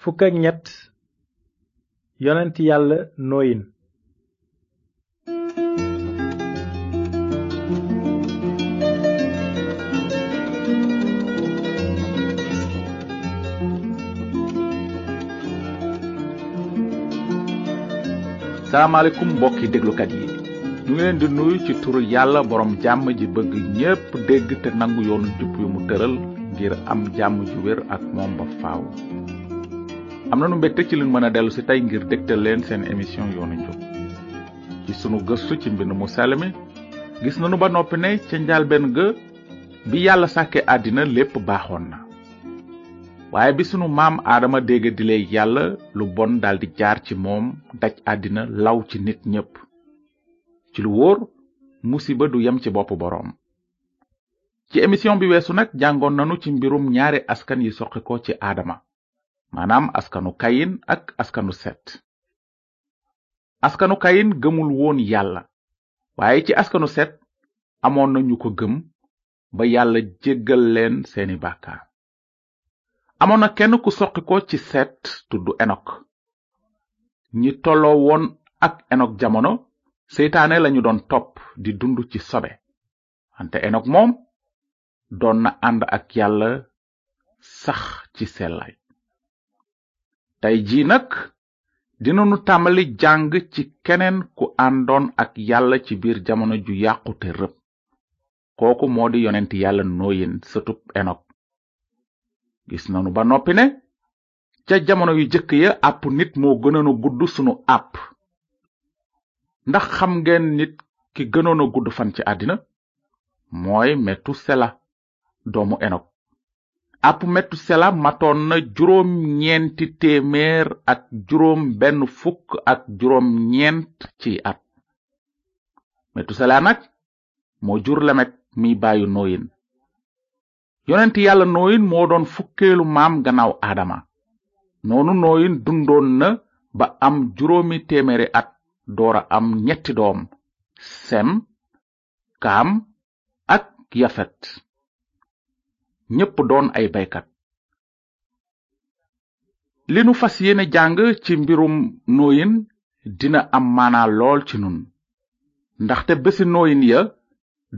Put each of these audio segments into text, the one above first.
fukk ak ñett yonent yàlla nooyin salaamaaleykum mbokki déglukat yi ñu ngi leen di nuyu ci turu yàlla borom jàmm ji bëgg ñépp dégg te nangu yoonu jub yu mu tëral ngir am jàmm ju wér ak moom ba faaw am nanu mbégte ci leen mën a dellu si tey ngir dégtal leen seen émission yoonu njub ci sunu gëstu ci mbind mu sell mi gis nanu ba noppi ne ca njàlbeen ga bi yàlla sàkke àddina lépp baaxoon na waaye bi sunu maam aadama dégg dilee yàlla lu bon daldi jaar ci moom daj àddina law ci nit ñépp ci lu wóor musiba du yem ci boppu boroom ci émission bi weesu nag jàngoon nanu ci mbirum ñaari askan yi soqi ko ci aadama maanaam askanu kayin ak askanu set askanu kayin gëmul woon yàlla waaye ci askanu set amoon na ñu ko gëm ba yàlla jéggal leen seeni bàkkaar amoon na kenn ku soqi ko ci set tudd enok ñi tolloo woon ak enok jamono seytaane lañu doon topp di dund ci sobe wante enok moom doon na ànd ak yàlla sax ci sellaay tey jii nag dinanu tàmbali jàng ci keneen ku àndoon ak yàlla ci biir jamono ju yàqu te rëb kooku moo di yonent yàlla nooyin sëtub enok gis nanu ba noppi ne ca jamono yu jëkk ya àpp nit moo gënoon a gudd sunu àpp ndax xam ngeen nit ki gënoon a gudd fan ci àddina mooy metusela doomu enok àpp metusela matoon na juróom ñeenti téeméer ak juróom benn fukk ak juróom ñeent ci at metusela nag moo jur lamet mi baayu nooyin yonent yàlla nooyin moo doon fukkeelu maam gannaaw aadama noonu nooyin dundoon na ba am juróomi téeméeri at doora am ñetti doom sem kaam ak yafet ñépp doon ay baykat li nu fas yéene jàng ci mbirum nooyin dina am maanaa lool ci nun ndaxte bési nooyin ya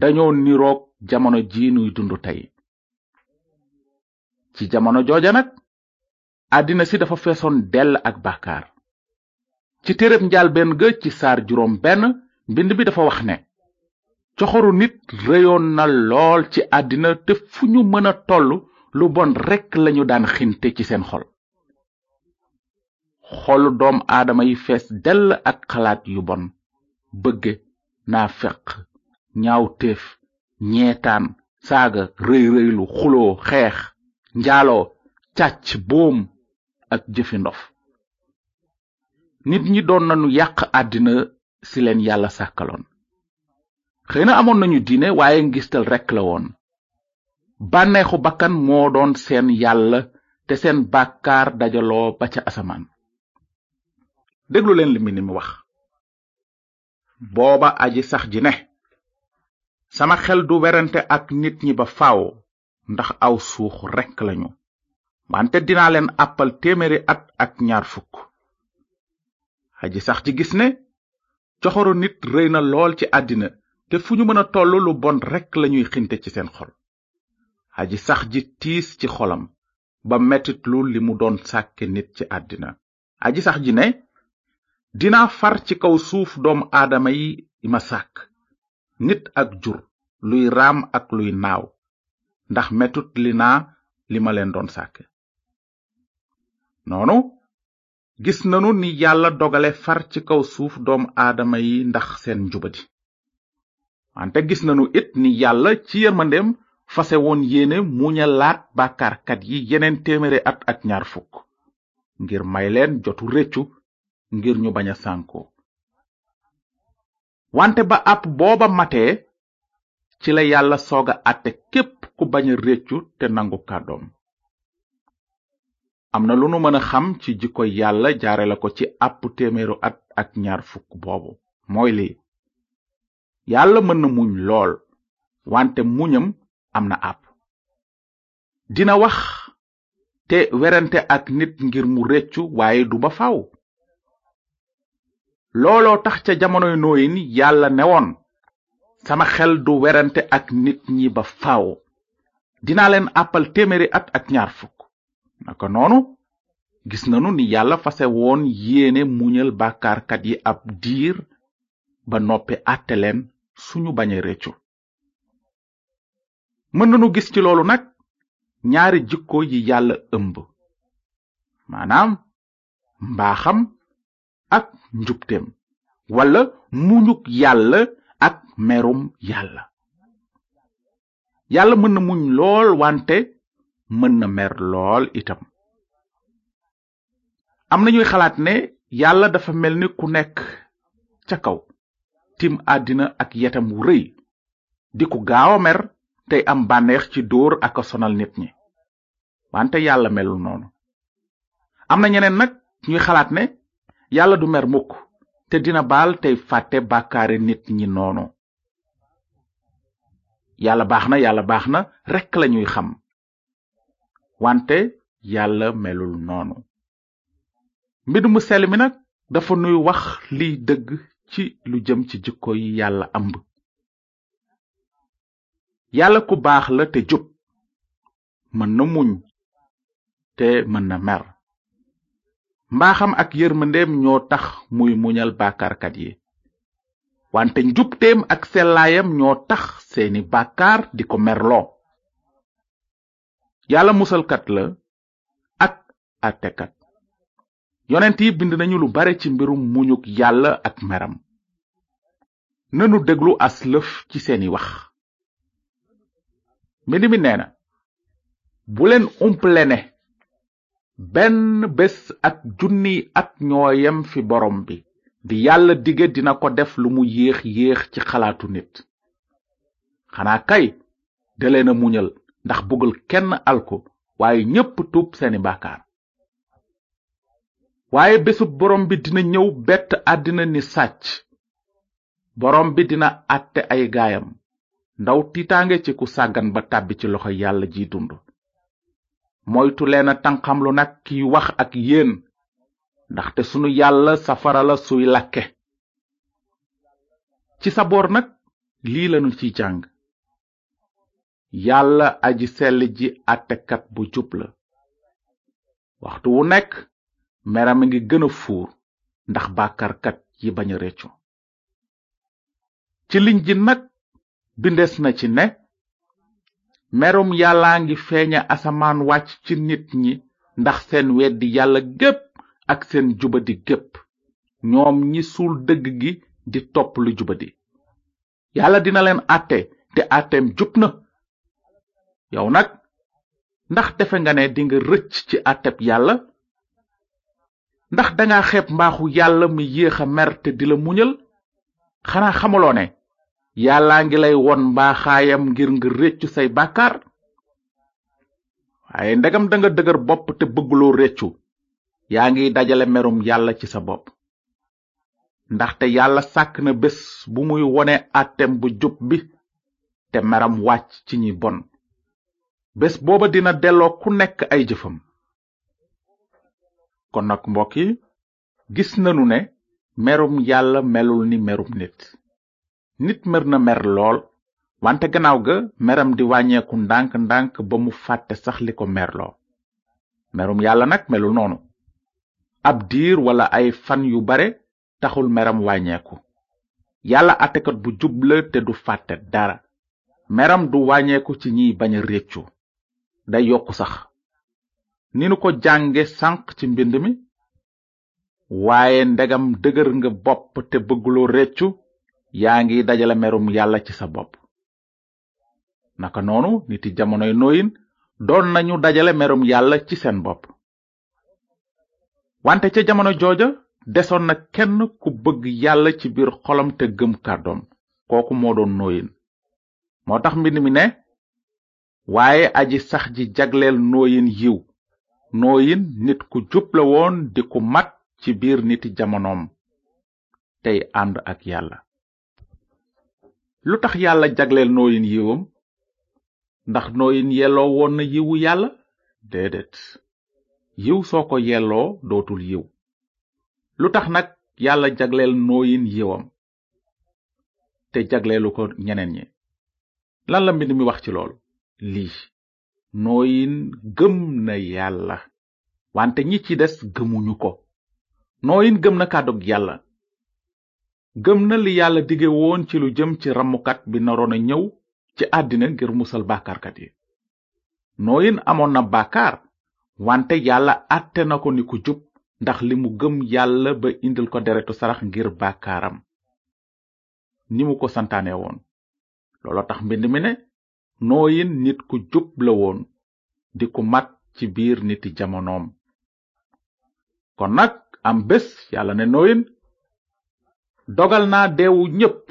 dañoo niroog jamono ji nuy dund tey ci jamono jooja nag àddina si dafa feesoon dell ak bàkkaar ci téereb njaalbeen ga ci saar juróom benn mbind bi dafa wax ne coxoru nit réyoon na lool ci àddina te fu ñu mën a toll lu bon rekk lañu daan xinte ci seen xol xolu doom aadama yi fees dell ak xalaat yu bon bëgge naa feq ñaaw téef ñeetaan saaga rëy rëylu xuloo xeex njaaloo càcc boom ak jëfi ndof nit ñi doon nañu yàq àddina si leen yàlla sàkkaloon xëy na amoon nañu diine waaye ngistal rekk la woon bànneexu bakkan moo doon seen yàlla te seen bàkkaar dajaloo ba ca asamaan déglu leen li mbind mi wax booba aji sax ji ne sama xel du werante ak nit ñi ba faaw ndax aw suux rekk lañu wante dinaa leen àppal téeméeri at ak ñaar fukk aji sax ci gis ne coxoru nit rëy na lool ci àddina te fu ñu mën a toll lu bon rekk lañuy xinte ci seen xol aji sax ji tiis ci xolam ba metit lu li mu doon sàkke nit ci àddina aji sax ji ne dinaa far ci kaw suuf doom aadama yi ma sàkk nit ak jur luy raam ak luy naaw ndax metut li naa li ma leen doon sàkke noonu gis nanu ni yàlla dogale far ci kaw suuf doom aadama yi ndax seen njubadi wante gis nanu it ni yàlla ci yërmandeem fase woon yéene muñalaat bàkkaarkat yi yeneen téeméeri at ak ñaar fukk ngir may leen jotu réccu ngir ñu bañ a sànkoo wante ba àpp booba matee ci la yàlla soog a àtte képp ku bañ a réccu te nangu kàddoom am na lu nu mën a xam ci jikko yàlla jaare la ko ci àpp téeméeru at ak ñaar fukk boobu mooy lii yàlla mën na muñ lool wante muñam am na àpp dina wax te werante ak nit ngir mu reccu waaye du ba faw looloo tax ca jamonoy nooyin yàlla newoon sama xel du werante ak nit ñi ba faw dinaa leen àppal téeméeri at ak ñaar fukk naka noonu gis nanu ni yàlla fase woon yéene muñal bàkkaarkat yi ab diir ba noppi àtte leen suñu bañ a réccu mën nanu gis ci loolu nag ñaari jikko yi yàlla ëmb maanaam mbaaxam ak njubteem walla muñuk yàlla ak merum yàlla yàlla mën na muñ lool wante mën na mer lool itam am na ñuy xalaat ne yàlla dafa mel ni ku nekk ca kaw tim àddina ak yetam wu rëy di ku gaaw a mer tey am bànneex ci dóor ak a sonal nit ñi wante yàlla melul noonu am na ñeneen nag ñuy xalaat ne yàlla du mer mukk te dina baal tey fàtte bàkkaare nit ñi noonu yàlla baax na yàlla baax na rekk lañuy xam wante yàlla melul noonu mbind mu sell mi nag dafa nuy wax liy dëgg ci lu jëm ci jikko yi yàlla ëmb yàlla ku baax la te jub mën na muñ te mën na mer mbaaxam ak yërmandeem ñoo tax muy muñal bàkkaarkat yi wante njubteem ak sellaayam ñoo tax seeni bàkkaar di ko merloo yàlla musalkat la ak àttekat yonent yi bind nañu lu bare ci mbirum muñuk yàlla ak meram nanu déglu aslëf ci seeni wax mbind mi nee na bu leen umple ne benn bés ak junni at ñooyam fi borom bi di yàlla dige dina ko def lu mu yéex yéex ci xalaatu nit xanaa kay da leen a muñal ndax bëggul kenn alko waaye ñépp tuub seeni bàkkaar waaye bésu borom bi dina ñëw bett àddina ni sàcc borom bi dina àtte ay gaayam ndaw tiitaange ci ku sàggan ba tàbbi ci loxo yàlla ji dund moytu leen a tanqamlu nag kiy wax ak yéen ndaxte sunu yàlla safara la suy lakke ci sa boor nag lii lanu ci jàng yàlla aji sell ji àttekat bu jub la waxtu wu nekk meram a ngi gën a fuur ndax bàkkaarkat yi bañ a réccu ci liñ ji nag bindees na ci ne merum yàllaa ngi feeña asamaan wàcc ci nit ñi ndax seen weddi yàlla gépp ak seen jubadi gépp ñoom ñi suul dëgg gi di topp lu jubadi yàlla dina leen àtte te àtteem jub na yow nag ndax defe nga ne dinga rëcc ci àtteb yàlla ndax danga xeeb mbaaxu yàlla mi yéex a mer te di la muñal xanaa xamuloo ne yàllaa ngi lay won mbaaxaayam ngir nga réccu say bàkkaar waaye ndegam danga dëgër bopp te bëgguloo réccu yaa ngi dajale merum yàlla ci sa bopp ndaxte yàlla sàkk na bés bu muy wone àttem bu jub bi te meram wàcc ci ñi bon bés booba dina delloo ku nekk ay jëfam kon nag mbokk yi gis nanu ne merum yàlla melul ni merum nit nit mër na mer lool wante gannaaw ga meram di wàññeeku ndànk-ndànk ba mu fàtte sax li ko merloo merum yàlla nag melul noonu ab diir wala ay fan yu bare taxul meram wàññeeku yàlla àttekat bu jub la te du fàtte dara meram du wàññeeku ci ñiy bañ a réccu day yokku sax ni nu ko jànge sànq ci mbind mi waaye ndegam dëgër nga bopp te bëgguloo reccu yaa ngi dajale merum yàlla ci sa bopp naka noonu niti jamonoy nooyin doon nañu dajale merum yàlla ci seen bopp wante ca jamono jooja desoon na kenn ku bëgg yàlla ci biir xolam te gëm kàddoom kooku moo doon nooyin moo tax mbind mi ne waaye aji sax ji jagleel nooyin yiw nooyin nit ku jub la woon di ku mat ci biir niti jamonoom tey ànd ak yàlla lu tax yàlla jagleel nooyin yiwam ndax nooyin yelloo woon na yiwu yàlla déedéet yiw soo ko yelloo dootul yiw lu tax nag yàlla jagleel nooyin yiwam te jagleelu ko ñeneen ñi lan la mbind mi wax ci loolu lii nooyin gëm na yàlla wante ñi ci des gëmuñu ko nooyin gëm na kàddug yàlla gëm na li yàlla dige woon ci lu jëm ci ramukat bi naroon a ñëw ci àddina ngir musal bàkkaarkat yi nooyin amoon na bàkkaar wante yàlla àtte na ko ni ku jub ndax li mu gëm yàlla ba indil ko deretu sarax ngir bàkkaaram ni mu ko santaane woon looloo tax mbind mi ne nooyin nit ku jub la woon di ku mat ci biir niti jamonoom kon nag am bés yàlla ne nooyin dogal naa deewu ñépp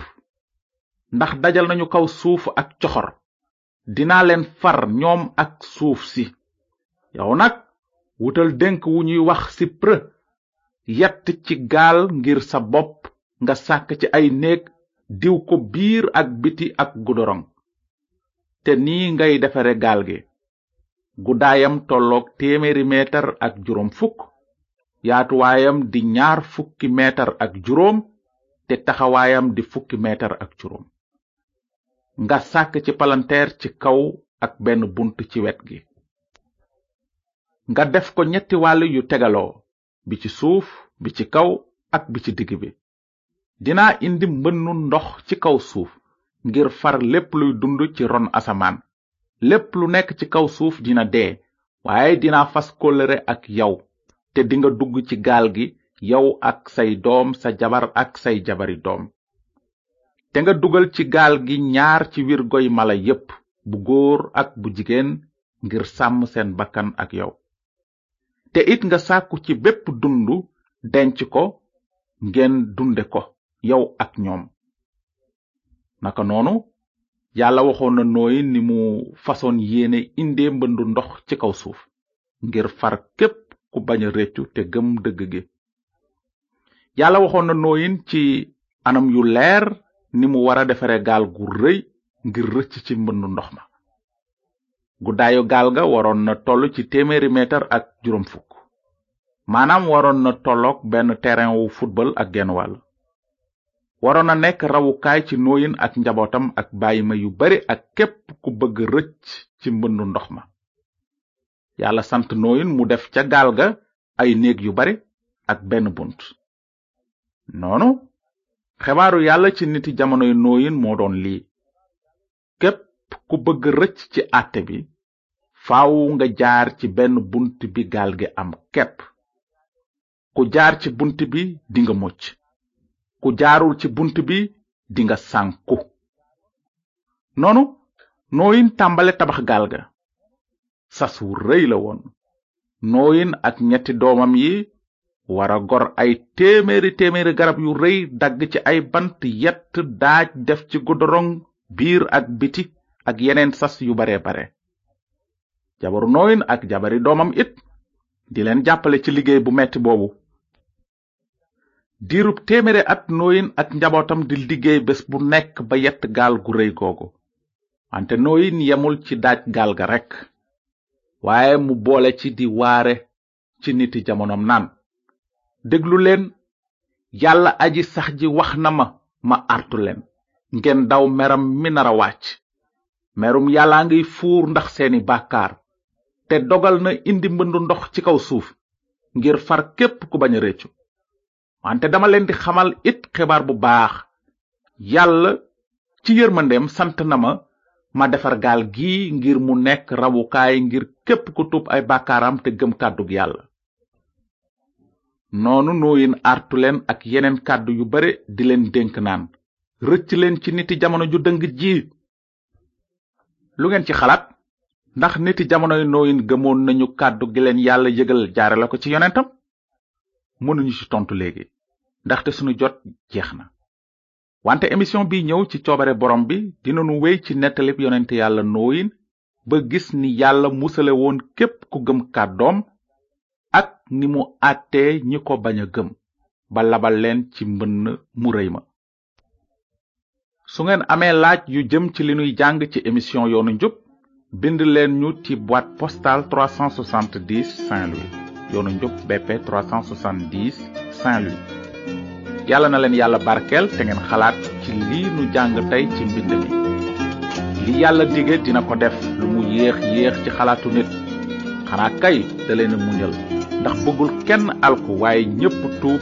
ndax dajal nañu kaw suuf ak coxor dinaa leen far ñoom ak suuf si yow nag wutal dénk wu ñuy wax sipre yett ci gaal ngir sa bopp nga sàkk ci ay néeg diw ko biir ak biti ak gudoroŋ te nii ngay defare gaal gi guddaayam tolloog téeméeri meetar ak juróom fukk yaatuwaayam di ñaar fukki meetar ak juróom te taxawaayam di fukki meetar ak juróom nga sàkk ci palanteer ci kaw ak benn bunt ci wet gi nga def ko ñetti wàll yu tegaloo bi ci suuf bi ci kaw ak bi ci digg bi dinaa indi mbënnu ndox ci kaw suuf ngir far lépp luy dund ci ron asamaan lépp lu nekk ci kaw suuf dina dee waaye dina fas kóllëre ak yow te dinga dugg ci gaal gi yow ak say doom sa jabar ak say jabari doom te nga dugal ci gaal gi ñaar ci wirgoy mala yépp bu góor ak bu jigéen ngir sàmm seen bakkan ak yow te it nga sàkku ci bépp dund denc ko ngeen dunde ko yow ak ñoom naka noonu yàlla waxoon na nooy ni mu fasoon yéene indee mbëndu ndox ci kaw suuf ngir far képp ku bañ a réccu te gëm dëgg gi yàlla waxoon na nooyin ci anam yu leer ni mu war a defare gaal gu rëy ngir rëcc ci mbëndu ndox ma guddaayu gaal ga waroon na toll ci téeméeri meetar ak juróom fukk maanaam waroon na tolloog benn terrain wu football ak genn wàll waroon na nekk rawukaay ci nooyin ak njabootam ak bàyyima yu bari ak képp ku bëgg rëcc ci mbëndu ndox ma yàlla sant nooyin mu def ca gaal ga ay néeg yu bare ak benn bunt noonu xebaaru yàlla ci niti jamonoy nooyin moo doon lii képp ku bëgg rëcc ci àtte bi faaw nga jaar ci benn bunt bi gaal gi am kepp ku jaar ci bunt bi dinga mucc ku jaarul ci bunt bi dinga sànku noonu nooyin tàmbale tabax gaal ga sas wu rëy la woon nooyin ak ñetti doomam yi wara gor ay téeméeri téeméeri garab yu rëy dagg ci ay bant yett daaj def ci godorong biir ak biti ak yeneen sas yu bare bare jabaru nooyin ak jabari doomam it di leen jàppale ci liggéey bu metti boobu diirub téeméeri at nooyin ak njabootam di liggéey bés bu nekk ba yett gaal gu rëy googu wante nooyin yemul ci daaj gaal ga rekk waaye mu boole ci di waare ci niti jamonoom naan déglu leen yàlla aji sax ji wax na ma ma artu leen ngeen daw meram mi nara wàcc merum yàllaa ngiy fuur ndax seeni bàkkaar te dogal na indi mbëndu ndox ci kaw suuf ngir far képp ku bañ a réccu wante dama leen di xamal it xibaar bu baax yàlla ci yërmandeem sant na ma ma defar gaal gi ngir mu nekk rawukaay ngir képp ku tuub ay bàkkaaram te gëm kàddug yàlla noonu nooyin artu leen ak yeneen kàddu yu bare di leen dénk naan rëcc leen ci niti jamono ju dëng ji lu ngeen ci xalaat ndax niti jamonoy nooyin gëmoon nañu kàddu gi leen yàlla yëgal jaare la ko ci yonentam mënuñu ci tontu léegi ndaxte sunu jot jeex na wante émission bi ñëw ci coobare borom bi dinañu wéy ci nettalib yonent yàlla nooyin ba gis ni yàlla musale woon képp ku gëm kàddoom ak ni mu àttee ñi ko bañ a gëm ba labal leen ci mbënn mu rëy ma su ngeen amee laaj yu jëm ci li nuy jàng ci émission yoonu njub bind leen ñu ci boîte postale 370 Saint-Louis yoonu njub BP 370 Saint-Louis yàlla na leen yàlla barkeel te ngeen xalaat ci lii nu jàng tey ci mbind mi li yàlla dige dina ko def lu mu yéex yéex ci xalaatu nit xanaa kay da leen muñal ndax bëggul kenn alku waaye ñépp tuub